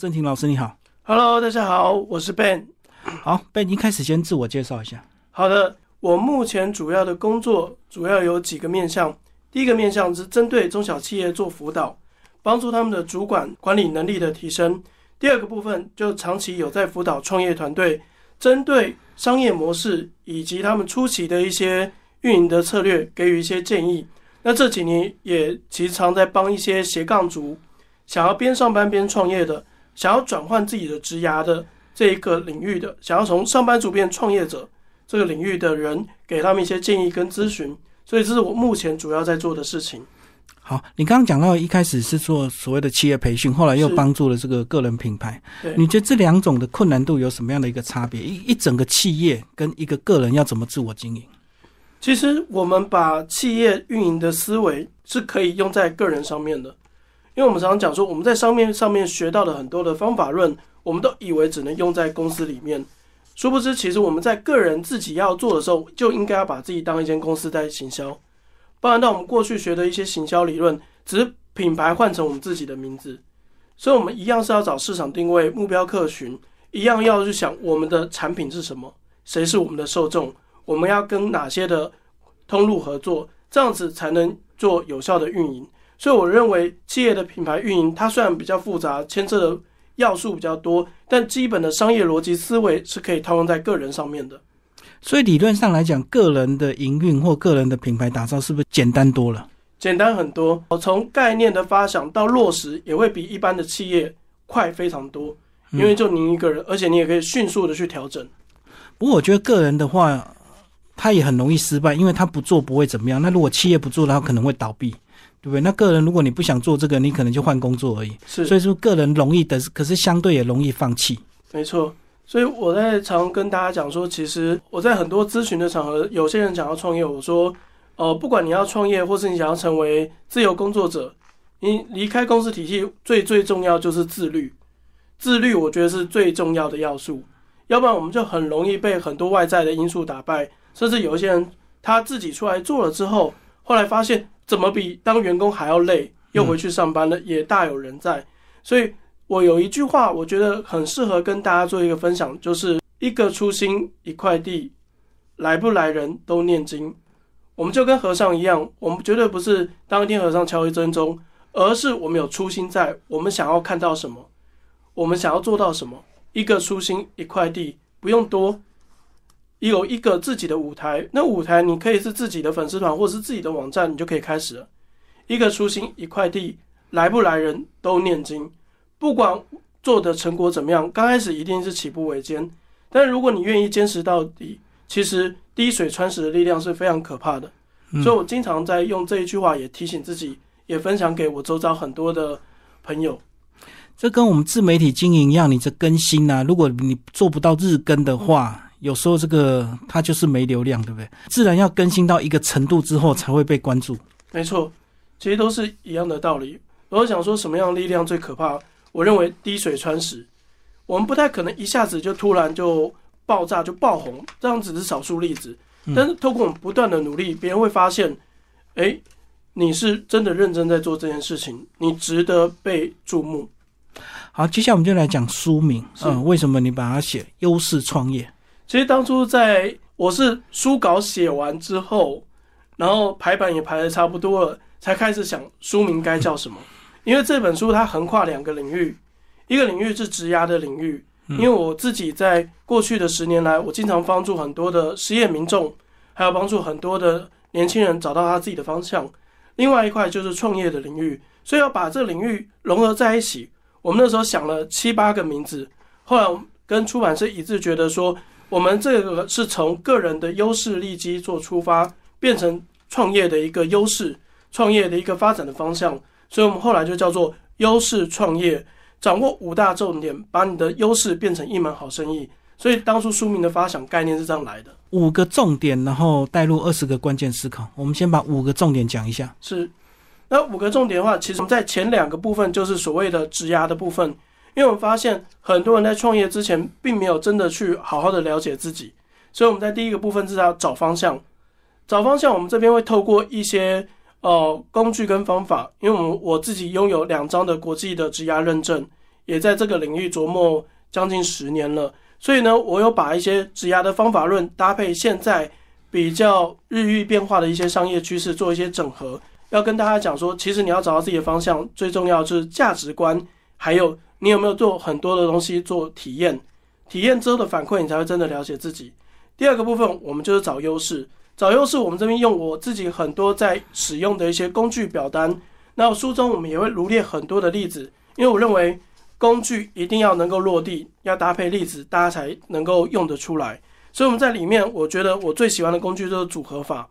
郑婷老师你好，Hello，大家好，我是 Ben。好，Ben，一开始先自我介绍一下。好的，我目前主要的工作主要有几个面向。第一个面向是针对中小企业做辅导，帮助他们的主管管理能力的提升。第二个部分就长期有在辅导创业团队，针对商业模式以及他们初期的一些运营的策略给予一些建议。那这几年也其实常在帮一些斜杠族，想要边上班边创业的。想要转换自己的职涯的这一个领域的，想要从上班族变创业者这个领域的人，给他们一些建议跟咨询，所以这是我目前主要在做的事情。好，你刚刚讲到一开始是做所谓的企业培训，后来又帮助了这个个人品牌，你觉得这两种的困难度有什么样的一个差别？一一整个企业跟一个个人要怎么自我经营？其实我们把企业运营的思维是可以用在个人上面的。因为我们常常讲说，我们在上面上面学到的很多的方法论，我们都以为只能用在公司里面，殊不知，其实我们在个人自己要做的时候，就应该要把自己当一间公司在行销。不然，到我们过去学的一些行销理论，只是品牌换成我们自己的名字，所以我们一样是要找市场定位、目标客群，一样要去想我们的产品是什么，谁是我们的受众，我们要跟哪些的通路合作，这样子才能做有效的运营。所以我认为企业的品牌运营，它虽然比较复杂，牵涉的要素比较多，但基本的商业逻辑思维是可以套用在个人上面的。所以理论上来讲，个人的营运或个人的品牌打造是不是简单多了？简单很多。我从概念的发想到落实，也会比一般的企业快非常多，因为就您一个人，而且你也可以迅速的去调整。不过我觉得个人的话，他也很容易失败，因为他不做不会怎么样。那如果企业不做，他可能会倒闭。对不对？那个人如果你不想做这个，你可能就换工作而已。是，所以说个人容易的，可是相对也容易放弃。没错，所以我在常跟大家讲说，其实我在很多咨询的场合，有些人想要创业，我说，呃，不管你要创业，或是你想要成为自由工作者，你离开公司体系，最最重要就是自律。自律，我觉得是最重要的要素。要不然，我们就很容易被很多外在的因素打败，甚至有一些人他自己出来做了之后，后来发现。怎么比当员工还要累？又回去上班了，也大有人在。所以我有一句话，我觉得很适合跟大家做一个分享，就是一个初心一块地，来不来人都念经。我们就跟和尚一样，我们绝对不是当一天和尚敲一针钟，而是我们有初心，在我们想要看到什么，我们想要做到什么。一个初心一块地，不用多。有一个自己的舞台，那舞台你可以是自己的粉丝团，或是自己的网站，你就可以开始了。一个初心一块地，来不来人都念经，不管做的成果怎么样，刚开始一定是起步维艰，但如果你愿意坚持到底，其实滴水穿石的力量是非常可怕的。所以我经常在用这一句话，也提醒自己，也分享给我周遭很多的朋友。这跟我们自媒体经营一样，你这更新啊，如果你做不到日更的话。有时候这个它就是没流量，对不对？自然要更新到一个程度之后才会被关注。没错，其实都是一样的道理。我想说什么样的力量最可怕？我认为滴水穿石。我们不太可能一下子就突然就爆炸就爆红，这样只是少数例子。但是透过我们不断的努力，别人会发现，哎，你是真的认真在做这件事情，你值得被注目。好，接下来我们就来讲书名。嗯，为什么你把它写优势创业？其实当初在我是书稿写完之后，然后排版也排的差不多了，才开始想书名该叫什么。因为这本书它横跨两个领域，一个领域是职涯的领域，因为我自己在过去的十年来，我经常帮助很多的失业民众，还有帮助很多的年轻人找到他自己的方向。另外一块就是创业的领域，所以要把这领域融合在一起。我们那时候想了七八个名字，后来跟出版社一致觉得说。我们这个是从个人的优势利基做出发，变成创业的一个优势，创业的一个发展的方向。所以，我们后来就叫做优势创业，掌握五大重点，把你的优势变成一门好生意。所以，当初书名的发想概念是这样来的：五个重点，然后带入二十个关键思考。我们先把五个重点讲一下。是，那五个重点的话，其实我们在前两个部分就是所谓的质押的部分。因为我们发现很多人在创业之前，并没有真的去好好的了解自己，所以我们在第一个部分是要找方向。找方向，我们这边会透过一些呃工具跟方法。因为我们我自己拥有两张的国际的质押认证，也在这个领域琢磨将近十年了。所以呢，我有把一些职涯的方法论搭配现在比较日益变化的一些商业趋势做一些整合，要跟大家讲说，其实你要找到自己的方向，最重要就是价值观，还有你有没有做很多的东西做体验，体验之后的反馈，你才会真的了解自己。第二个部分，我们就是找优势，找优势，我们这边用我自己很多在使用的一些工具表单，那书中我们也会罗列很多的例子，因为我认为。工具一定要能够落地，要搭配例子，大家才能够用得出来。所以我们在里面，我觉得我最喜欢的工具就是组合法。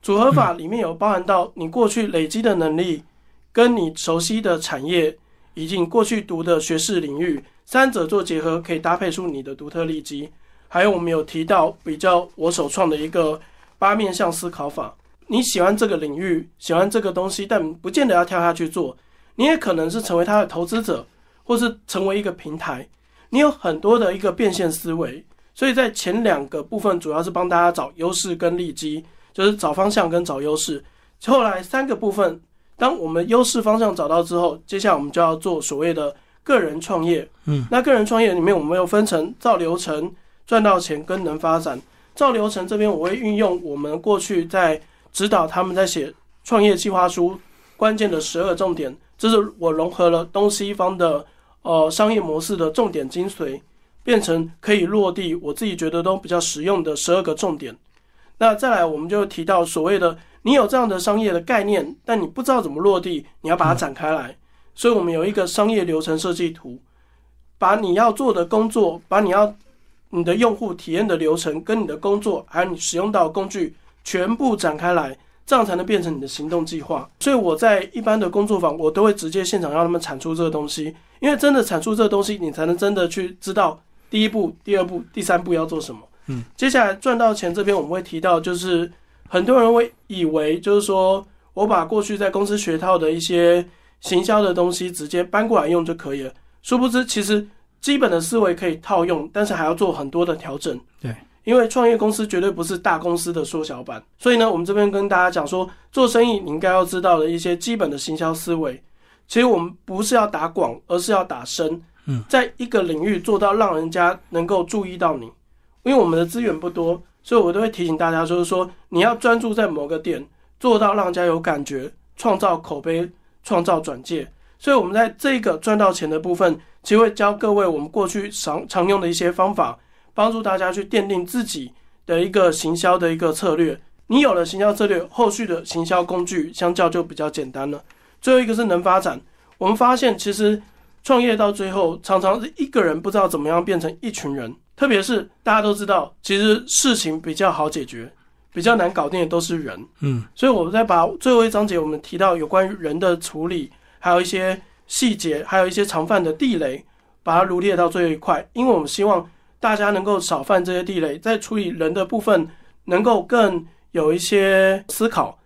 组合法里面有包含到你过去累积的能力，跟你熟悉的产业，以及你过去读的学士领域，三者做结合，可以搭配出你的独特利基。还有我们有提到比较我首创的一个八面向思考法。你喜欢这个领域，喜欢这个东西，但不见得要跳下去做，你也可能是成为他的投资者。或是成为一个平台，你有很多的一个变现思维，所以在前两个部分主要是帮大家找优势跟利基，就是找方向跟找优势。后来三个部分，当我们优势方向找到之后，接下来我们就要做所谓的个人创业。嗯，那个人创业里面，我们又分成造流程、赚到钱跟能发展。造流程这边，我会运用我们过去在指导他们在写创业计划书关键的十二重点，这是我融合了东西方的。呃，商业模式的重点精髓，变成可以落地，我自己觉得都比较实用的十二个重点。那再来，我们就提到所谓的，你有这样的商业的概念，但你不知道怎么落地，你要把它展开来。所以我们有一个商业流程设计图，把你要做的工作，把你要你的用户体验的流程，跟你的工作，还有你使用到工具，全部展开来。这样才能变成你的行动计划。所以我在一般的工作坊，我都会直接现场让他们产出这个东西，因为真的产出这个东西，你才能真的去知道第一步、第二步、第三步要做什么。嗯，接下来赚到钱这边我们会提到，就是很多人会以为就是说我把过去在公司学到的一些行销的东西直接搬过来用就可以了，殊不知其实基本的思维可以套用，但是还要做很多的调整。对。因为创业公司绝对不是大公司的缩小版，所以呢，我们这边跟大家讲说，做生意你应该要知道的一些基本的行销思维。其实我们不是要打广，而是要打深。嗯，在一个领域做到让人家能够注意到你，因为我们的资源不多，所以我都会提醒大家，就是说你要专注在某个点，做到让人家有感觉，创造口碑，创造转介。所以我们在这个赚到钱的部分，其实会教各位我们过去常常用的一些方法。帮助大家去奠定自己的一个行销的一个策略。你有了行销策略，后续的行销工具相较就比较简单了。最后一个是能发展。我们发现，其实创业到最后，常常是一个人不知道怎么样变成一群人。特别是大家都知道，其实事情比较好解决，比较难搞定的都是人。嗯，所以我们在把最后一章节我们提到有关于人的处理，还有一些细节，还有一些常犯的地雷，把它罗列到最后一块，因为我们希望。大家能够少犯这些地雷，在处理人的部分能够更有一些思考，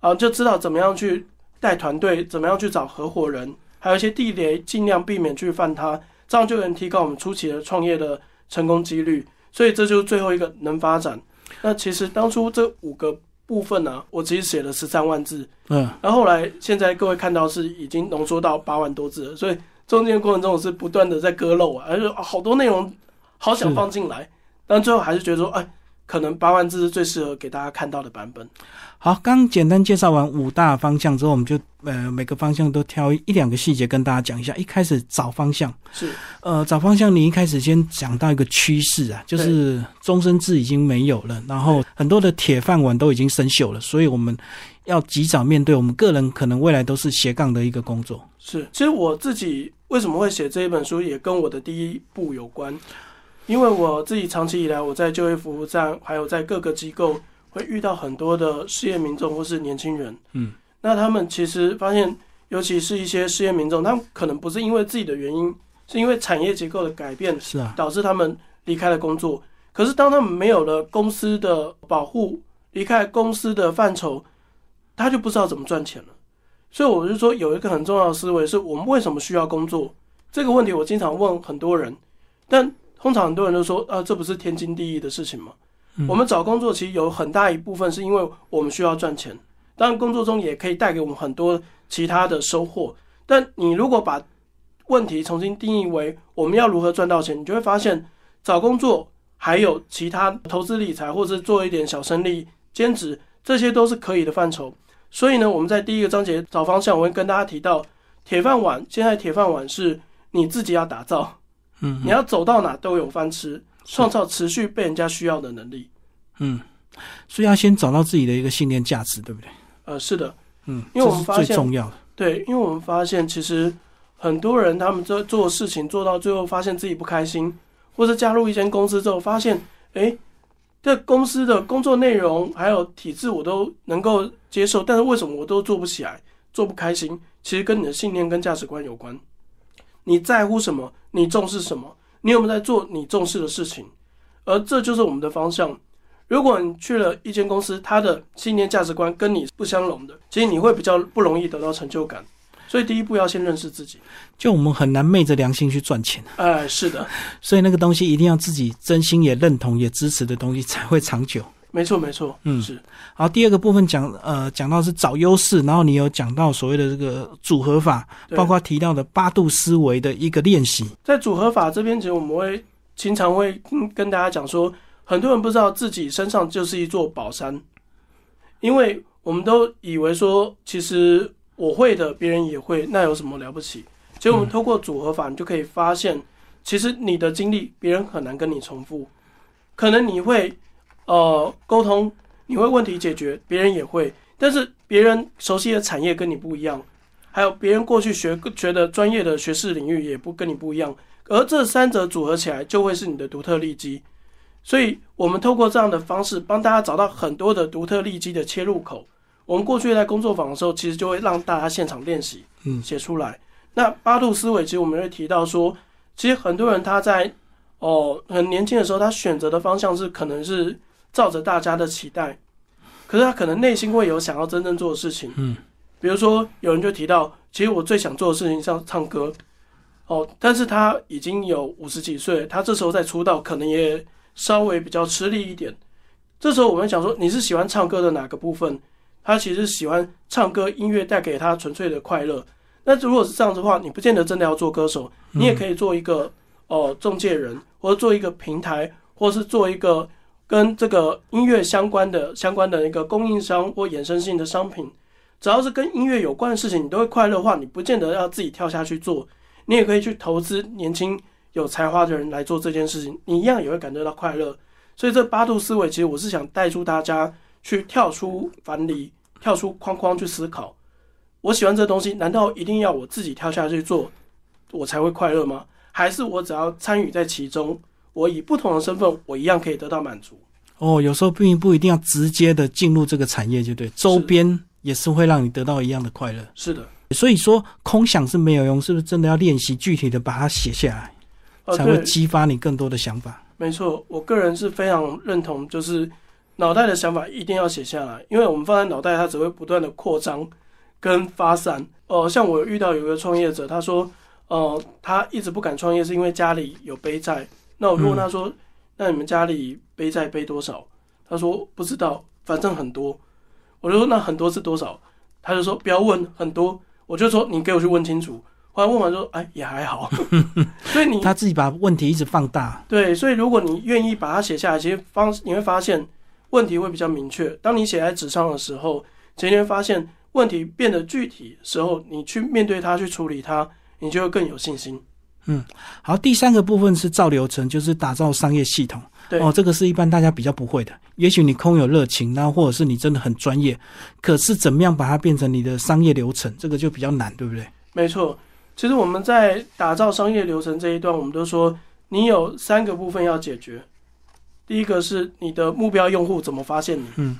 啊，就知道怎么样去带团队，怎么样去找合伙人，还有一些地雷尽量避免去犯它，这样就能提高我们初期的创业的成功几率。所以这就是最后一个能发展。那其实当初这五个部分呢，我其实写了十三万字，嗯，然后后来现在各位看到是已经浓缩到八万多字了，所以中间过程中我是不断的在割肉啊，而且好多内容。好想放进来，但最后还是觉得说，哎，可能八万字是最适合给大家看到的版本。好，刚简单介绍完五大方向之后，我们就呃每个方向都挑一两个细节跟大家讲一下。一开始找方向是，呃找方向，你一开始先讲到一个趋势啊，就是终身制已经没有了，然后很多的铁饭碗都已经生锈了，所以我们要及早面对我们个人可能未来都是斜杠的一个工作。是，其实我自己为什么会写这一本书，也跟我的第一步有关。因为我自己长期以来，我在就业服务站，还有在各个机构，会遇到很多的失业民众或是年轻人。嗯，那他们其实发现，尤其是一些失业民众，他们可能不是因为自己的原因，是因为产业结构的改变，是啊，导致他们离开了工作。可是当他们没有了公司的保护，离开公司的范畴，他就不知道怎么赚钱了。所以我就说，有一个很重要的思维，是我们为什么需要工作这个问题，我经常问很多人，但。通常很多人都说，啊，这不是天经地义的事情吗？我们找工作其实有很大一部分是因为我们需要赚钱，当然工作中也可以带给我们很多其他的收获。但你如果把问题重新定义为我们要如何赚到钱，你就会发现找工作还有其他投资理财，或者做一点小生意、兼职，这些都是可以的范畴。所以呢，我们在第一个章节找方向，我会跟大家提到铁饭碗。现在铁饭碗是你自己要打造，嗯，你要走到哪都有饭吃，创造持续被人家需要的能力。嗯，所以要先找到自己的一个信念价值，对不对？呃，是的，嗯，因为我们发现最重要的，对，因为我们发现其实很多人他们在做事情做到最后，发现自己不开心，或者加入一间公司之后，发现哎。这公司的工作内容还有体制我都能够接受，但是为什么我都做不起来，做不开心？其实跟你的信念跟价值观有关。你在乎什么？你重视什么？你有没有在做你重视的事情？而这就是我们的方向。如果你去了一间公司，它的信念价值观跟你不相容的，其实你会比较不容易得到成就感。所以第一步要先认识自己，就我们很难昧着良心去赚钱。哎，是的，所以那个东西一定要自己真心也认同也支持的东西才会长久。没错，没错，嗯，是。好，第二个部分讲，呃，讲到是找优势，然后你有讲到所谓的这个组合法，包括提到的八度思维的一个练习。在组合法这边，其实我们会经常会跟大家讲说，很多人不知道自己身上就是一座宝山，因为我们都以为说，其实。我会的，别人也会，那有什么了不起？其实我们通过组合法，你就可以发现，其实你的经历别人很难跟你重复。可能你会呃沟通，你会问题解决，别人也会，但是别人熟悉的产业跟你不一样，还有别人过去学学的专业的学士领域也不跟你不一样，而这三者组合起来就会是你的独特利基。所以，我们透过这样的方式，帮大家找到很多的独特利基的切入口。我们过去在工作坊的时候，其实就会让大家现场练习，嗯，写出来。那八度思维，其实我们会提到说，其实很多人他在哦很年轻的时候，他选择的方向是可能是照着大家的期待，可是他可能内心会有想要真正做的事情，嗯，比如说有人就提到，其实我最想做的事情像唱歌，哦，但是他已经有五十几岁，他这时候在出道，可能也稍微比较吃力一点。这时候我们想说，你是喜欢唱歌的哪个部分？他其实喜欢唱歌，音乐带给他纯粹的快乐。那如果是这样子的话，你不见得真的要做歌手，你也可以做一个哦中介人，或者做一个平台，或是做一个跟这个音乐相关的相关的一个供应商或衍生性的商品。只要是跟音乐有关的事情，你都会快乐的话，你不见得要自己跳下去做，你也可以去投资年轻有才华的人来做这件事情，你一样也会感觉到快乐。所以这八度思维，其实我是想带出大家去跳出樊篱。跳出框框去思考，我喜欢这东西，难道一定要我自己跳下去做，我才会快乐吗？还是我只要参与在其中，我以不同的身份，我一样可以得到满足？哦，有时候并不一定要直接的进入这个产业，就对，周边也是会让你得到一样的快乐。是的，所以说空想是没有用，是不是真的要练习具体的把它写下来，才会激发你更多的想法？没错，我个人是非常认同，就是。脑袋的想法一定要写下来，因为我们放在脑袋，它只会不断的扩张跟发散。哦，像我遇到有一个创业者，他说，哦，他一直不敢创业是因为家里有背债。那我问他说，那你们家里背债背多少？他说不知道，反正很多。我就说那很多是多少？他就说不要问很多。我就说你给我去问清楚。后来问完说，哎，也还好。所以你他自己把问题一直放大。对，所以如果你愿意把它写下来，其实方你会发现。问题会比较明确。当你写在纸上的时候，其实你会发现问题变得具体时候，你去面对它，去处理它，你就会更有信心。嗯，好。第三个部分是造流程，就是打造商业系统。对哦，这个是一般大家比较不会的。也许你空有热情，那或者是你真的很专业，可是怎么样把它变成你的商业流程，这个就比较难，对不对？没错。其实我们在打造商业流程这一段，我们都说你有三个部分要解决。第一个是你的目标用户怎么发现你，嗯，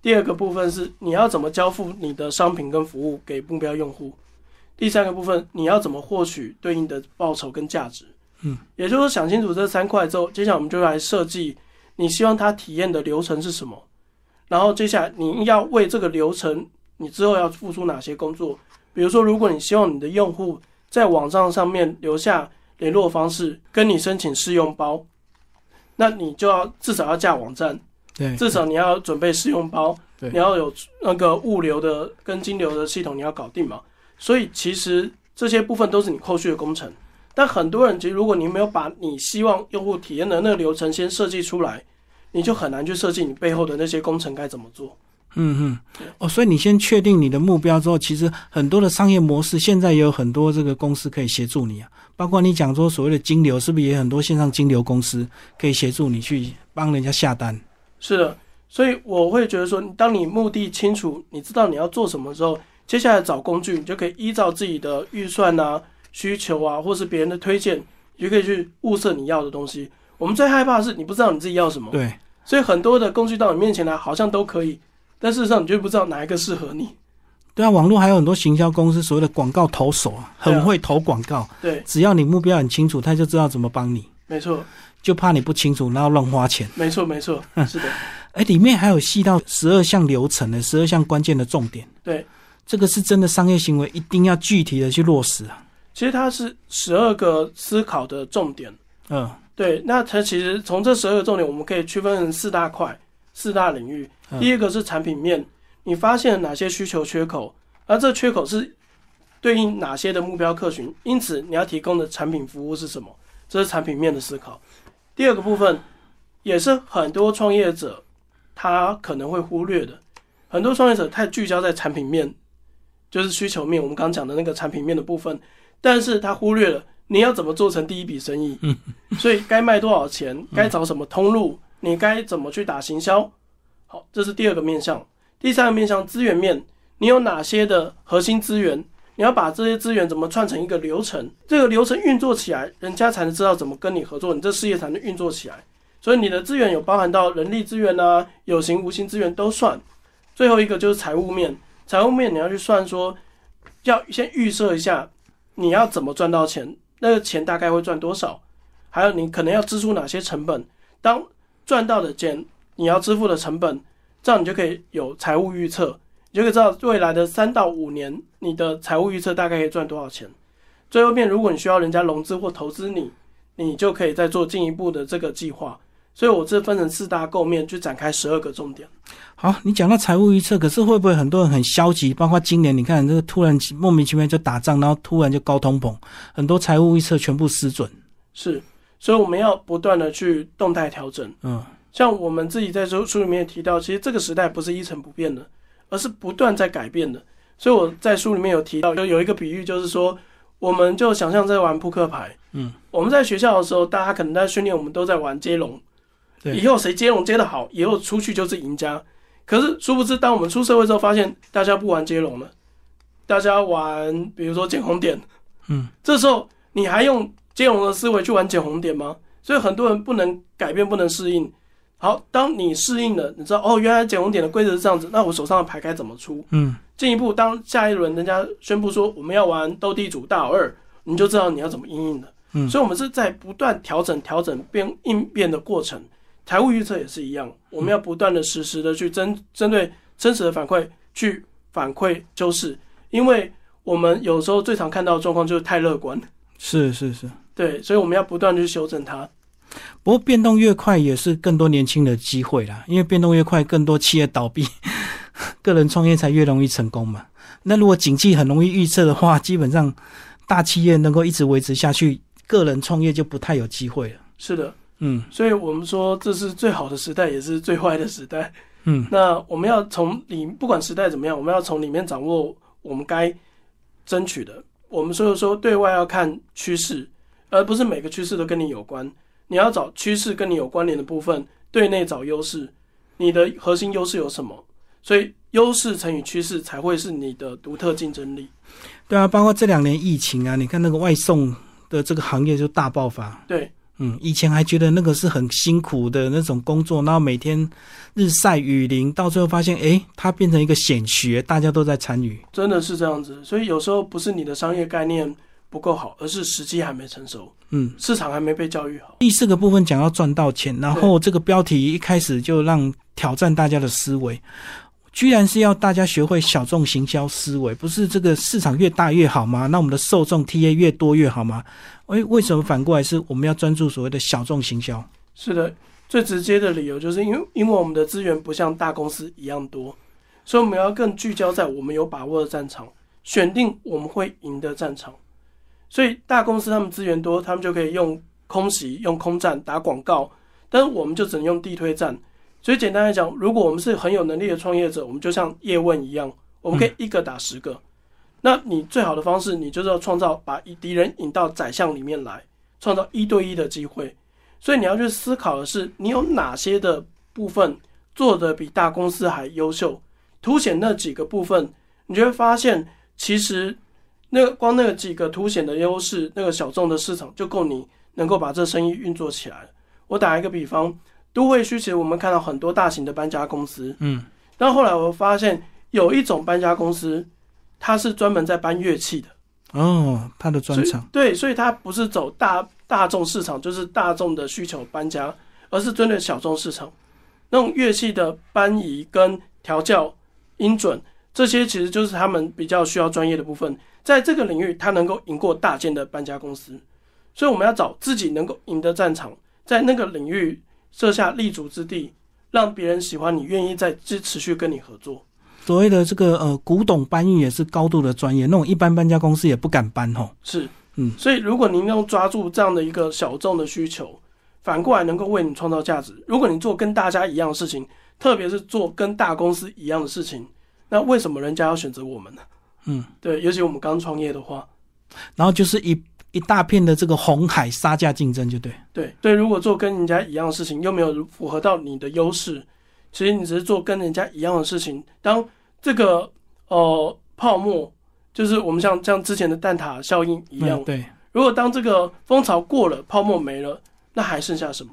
第二个部分是你要怎么交付你的商品跟服务给目标用户，第三个部分你要怎么获取对应的报酬跟价值，嗯，也就是说想清楚这三块之后，接下来我们就来设计你希望他体验的流程是什么，然后接下来你要为这个流程你之后要付出哪些工作，比如说如果你希望你的用户在网站上面留下联络方式，跟你申请试用包。那你就要至少要架网站，对，至少你要准备试用包，对，你要有那个物流的跟金流的系统，你要搞定嘛。所以其实这些部分都是你后续的工程。但很多人其实，如果你没有把你希望用户体验的那个流程先设计出来，你就很难去设计你背后的那些工程该怎么做。嗯嗯，哦，所以你先确定你的目标之后，其实很多的商业模式现在也有很多这个公司可以协助你啊。包括你讲说所谓的金流，是不是也很多线上金流公司可以协助你去帮人家下单？是的，所以我会觉得说，当你目的清楚，你知道你要做什么之后，接下来找工具，你就可以依照自己的预算啊。需求啊，或是别人的推荐，你就可以去物色你要的东西。我们最害怕的是你不知道你自己要什么。对，所以很多的工具到你面前来，好像都可以，但事实上你就不知道哪一个适合你。对啊，网络还有很多行销公司，所谓的广告投手啊，很会投广告。对，只要你目标很清楚，他就知道怎么帮你。没错，就怕你不清楚，然后乱花钱。没错，没错，是的。哎，里面还有细到十二项流程的，十二项关键的重点。对，这个是真的商业行为，一定要具体的去落实啊。其实它是十二个思考的重点，嗯，对。那它其实从这十二个重点，我们可以区分成四大块、四大领域。第一个是产品面，你发现了哪些需求缺口，而这缺口是对应哪些的目标客群，因此你要提供的产品服务是什么，这是产品面的思考。第二个部分也是很多创业者他可能会忽略的，很多创业者太聚焦在产品面，就是需求面，我们刚刚讲的那个产品面的部分。但是他忽略了你要怎么做成第一笔生意，所以该卖多少钱，该找什么通路，你该怎么去打行销。好，这是第二个面向。第三个面向资源面，你有哪些的核心资源？你要把这些资源怎么串成一个流程？这个流程运作起来，人家才能知道怎么跟你合作，你这事业才能运作起来。所以你的资源有包含到人力资源啊，有形无形资源都算。最后一个就是财务面，财务面你要去算说，要先预设一下。你要怎么赚到钱？那个钱大概会赚多少？还有你可能要支出哪些成本？当赚到的钱，你要支付的成本，这样你就可以有财务预测，你就可以知道未来的三到五年你的财务预测大概可以赚多少钱。最后面，如果你需要人家融资或投资你，你就可以再做进一步的这个计划。所以我这分成四大构面去展开十二个重点。好，你讲到财务预测，可是会不会很多人很消极？包括今年，你看这个突然莫名其妙就打仗，然后突然就高通膨，很多财务预测全部失准。是，所以我们要不断的去动态调整。嗯，像我们自己在书书里面也提到，其实这个时代不是一成不变的，而是不断在改变的。所以我在书里面有提到，就有一个比喻，就是说，我们就想象在玩扑克牌。嗯，我们在学校的时候，大家可能在训练，我们都在玩接龙。以后谁接龙接的好，以后出去就是赢家。可是殊不知，当我们出社会之后，发现大家不玩接龙了，大家玩比如说捡红点。嗯，这时候你还用接龙的思维去玩捡红点吗？所以很多人不能改变，不能适应。好，当你适应了，你知道哦，原来捡红点的规则是这样子，那我手上的牌该怎么出？嗯，进一步，当下一轮人家宣布说我们要玩斗地主大老二，你就知道你要怎么应应了。嗯，所以我们是在不断调整、调整变应变的过程。财务预测也是一样，我们要不断的实时的去针针对真实的反馈去反馈修饰，因为我们有时候最常看到的状况就是太乐观。是是是，对，所以我们要不断去修正它。不过变动越快，也是更多年轻的机会啦，因为变动越快，更多企业倒闭，个人创业才越容易成功嘛。那如果景气很容易预测的话，基本上大企业能够一直维持下去，个人创业就不太有机会了。是的。嗯，所以我们说这是最好的时代，也是最坏的时代。嗯，那我们要从里不管时代怎么样，我们要从里面掌握我们该争取的。我们所以说对外要看趋势，而不是每个趋势都跟你有关。你要找趋势跟你有关联的部分，对内找优势。你的核心优势有什么？所以优势乘以趋势才会是你的独特竞争力。对啊，包括这两年疫情啊，你看那个外送的这个行业就大爆发。对。嗯，以前还觉得那个是很辛苦的那种工作，然后每天日晒雨淋，到最后发现，哎，它变成一个显学，大家都在参与，真的是这样子。所以有时候不是你的商业概念不够好，而是时机还没成熟，嗯，市场还没被教育好。第四个部分讲要赚到钱，然后这个标题一开始就让挑战大家的思维。居然是要大家学会小众行销思维，不是这个市场越大越好吗？那我们的受众 TA 越多越好吗？诶，为什么反过来是我们要专注所谓的小众行销？是的，最直接的理由就是因为因为我们的资源不像大公司一样多，所以我们要更聚焦在我们有把握的战场，选定我们会赢的战场。所以大公司他们资源多，他们就可以用空袭、用空战打广告，但是我们就只能用地推战。所以简单来讲，如果我们是很有能力的创业者，我们就像叶问一样，我们可以一个打十个。那你最好的方式，你就是要创造把敌人引到宰相里面来，创造一对一的机会。所以你要去思考的是，你有哪些的部分做得比大公司还优秀，凸显那几个部分，你就会发现，其实那个光那个几个凸显的优势，那个小众的市场就够你能够把这生意运作起来。我打一个比方。都会区其实我们看到很多大型的搬家公司，嗯，但后来我发现有一种搬家公司，它是专门在搬乐器的。哦，它的专长对，所以它不是走大大众市场，就是大众的需求搬家，而是针对小众市场，那种乐器的搬移跟调教、音准这些，其实就是他们比较需要专业的部分。在这个领域，它能够赢过大件的搬家公司，所以我们要找自己能够赢的战场，在那个领域。设下立足之地，让别人喜欢你，愿意再持持续跟你合作。所谓的这个呃，古董搬运也是高度的专业，那种一般搬家公司也不敢搬吼。是，嗯，所以如果您能抓住这样的一个小众的需求，反过来能够为你创造价值。如果你做跟大家一样的事情，特别是做跟大公司一样的事情，那为什么人家要选择我们呢？嗯，对，尤其我们刚创业的话，然后就是一。一大片的这个红海杀价竞争，就对。对，所以如果做跟人家一样的事情，又没有符合到你的优势，其实你只是做跟人家一样的事情。当这个呃泡沫，就是我们像像之前的蛋挞效应一样，对。如果当这个风潮过了，泡沫没了，那还剩下什么？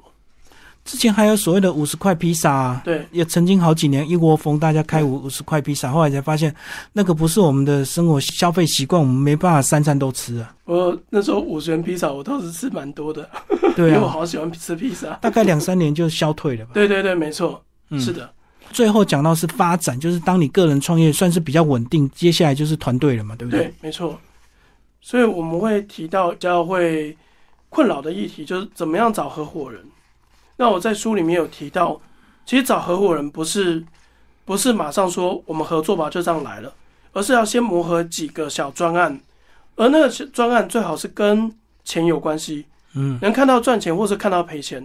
之前还有所谓的五十块披萨，啊对，也曾经好几年一窝蜂，大家开五五十块披萨，后来才发现那个不是我们的生活消费习惯，我们没办法三餐都吃啊。我那时候五十元披萨，我倒是吃蛮多的，对啊，因为我好喜欢吃披萨。大概两三年就消退了吧？对对对，没错，是的。最后讲到是发展，就是当你个人创业算是比较稳定，接下来就是团队了嘛，对不对？对，没错。所以我们会提到较会困扰的议题，就是怎么样找合伙人。那我在书里面有提到，其实找合伙人不是不是马上说我们合作吧就这样来了，而是要先磨合几个小专案，而那个专案最好是跟钱有关系，嗯，能看到赚钱或是看到赔钱，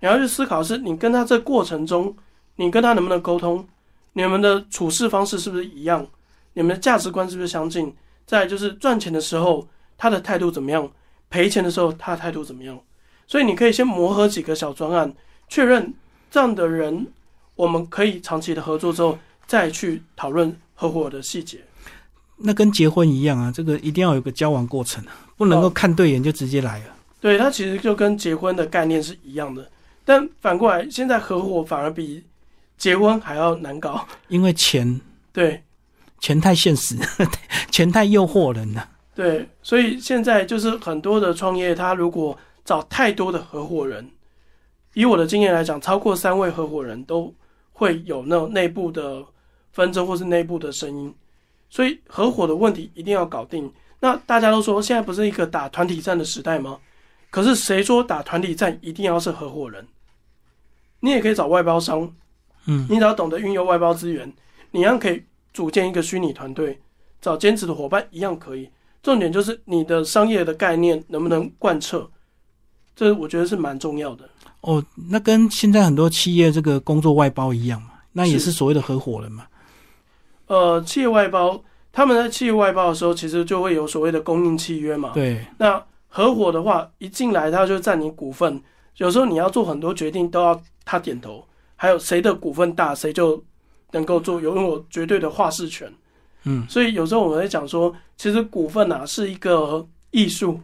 你要去思考是你跟他这过程中，你跟他能不能沟通，你们的处事方式是不是一样，你们的价值观是不是相近，再就是赚钱的时候他的态度怎么样，赔钱的时候他的态度怎么样。所以你可以先磨合几个小专案，确认这样的人我们可以长期的合作之后，再去讨论合伙的细节。那跟结婚一样啊，这个一定要有个交往过程啊，不能够看对眼就直接来了。对，它其实就跟结婚的概念是一样的。但反过来，现在合伙反而比结婚还要难搞，因为钱，对，钱太现实，钱太诱惑人了。对，所以现在就是很多的创业，他如果找太多的合伙人，以我的经验来讲，超过三位合伙人都会有那种内部的纷争或是内部的声音，所以合伙的问题一定要搞定。那大家都说现在不是一个打团体战的时代吗？可是谁说打团体战一定要是合伙人？你也可以找外包商，嗯，你只要懂得运用外包资源，你一样可以组建一个虚拟团队，找兼职的伙伴一样可以。重点就是你的商业的概念能不能贯彻。这我觉得是蛮重要的哦。那跟现在很多企业这个工作外包一样嘛，那也是所谓的合伙人嘛。呃，企业外包，他们在企业外包的时候，其实就会有所谓的供应契约嘛。对。那合伙的话，一进来他就占你股份，有时候你要做很多决定都要他点头。还有谁的股份大，谁就能够做，拥有绝对的话事权。嗯。所以有时候我们会讲说，其实股份啊是一个艺术。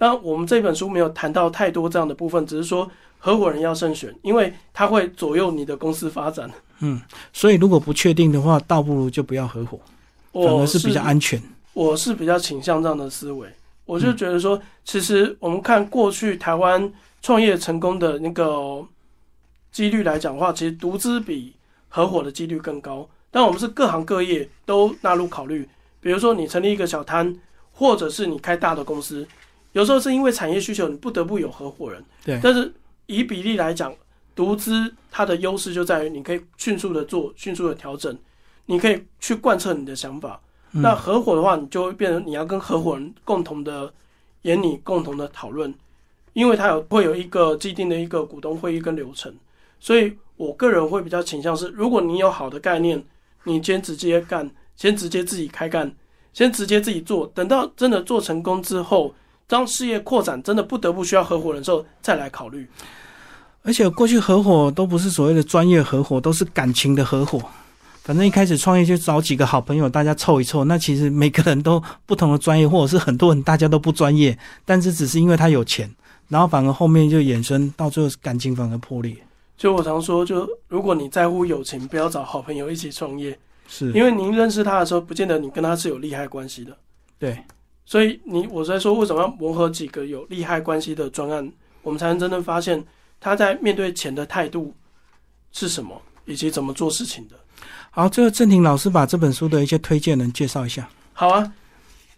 当然，我们这本书没有谈到太多这样的部分，只是说合伙人要慎选，因为他会左右你的公司发展。嗯，所以如果不确定的话，倒不如就不要合伙，反而是比较安全。我是比较倾向这样的思维，我就觉得说，其实我们看过去台湾创业成功的那个几率来讲的话，其实独资比合伙的几率更高。但我们是各行各业都纳入考虑，比如说你成立一个小摊，或者是你开大的公司。有时候是因为产业需求，你不得不有合伙人。对。但是以比例来讲，独资它的优势就在于你可以迅速的做，迅速的调整，你可以去贯彻你的想法。那合伙的话，你就会变成你要跟合伙人共同的研拟共同的讨论，因为它有会有一个既定的一个股东会议跟流程，所以我个人会比较倾向是，如果你有好的概念，你先直接干，先直接自己开干，先直接自己做，等到真的做成功之后，当事业扩展真的不得不需要合伙人的时候，再来考虑。而且过去合伙都不是所谓的专业合伙，都是感情的合伙。反正一开始创业就找几个好朋友，大家凑一凑。那其实每个人都不同的专业，或者是很多人大家都不专业，但是只是因为他有钱，然后反而后面就衍生到最后感情反而破裂。就我常说，就如果你在乎友情，不要找好朋友一起创业，是因为您认识他的时候，不见得你跟他是有利害关系的。对，所以你我在说为什么要磨合几个有利害关系的专案，我们才能真正发现他在面对钱的态度是什么，以及怎么做事情的。好，最后郑婷老师把这本书的一些推荐人介绍一下。好啊，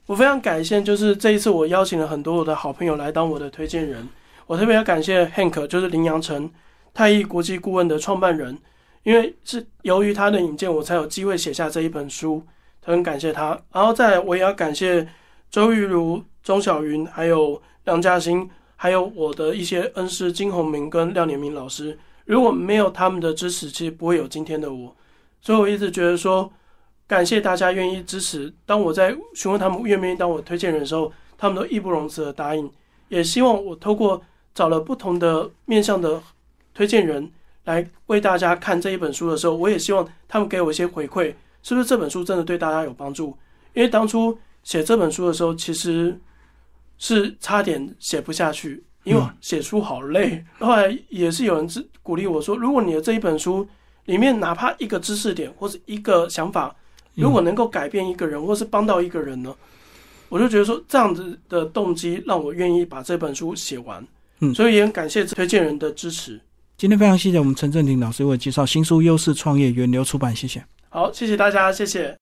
我非常感谢，就是这一次我邀请了很多我的好朋友来当我的推荐人。我特别要感谢 Hank，就是林阳成泰益国际顾问的创办人，因为是由于他的引荐，我才有机会写下这一本书，很感谢他。然后再来，我也要感谢周玉如、钟小云，还有梁嘉欣，还有我的一些恩师金宏明跟廖年明老师。如果没有他们的支持，其实不会有今天的我。所以我一直觉得说，感谢大家愿意支持。当我在询问他们愿不愿意当我推荐人的时候，他们都义不容辞的答应。也希望我透过找了不同的面向的推荐人来为大家看这一本书的时候，我也希望他们给我一些回馈，是不是这本书真的对大家有帮助？因为当初写这本书的时候，其实是差点写不下去，因为写书好累。后来也是有人鼓励我说，如果你的这一本书。里面哪怕一个知识点或是一个想法，如果能够改变一个人，或是帮到一个人呢，我就觉得说这样子的动机让我愿意把这本书写完。嗯，所以也很感谢推荐人的支持。今天非常谢谢我们陈正廷老师为我介绍新书《优势创业》源流出版，谢谢。好，谢谢大家，谢谢。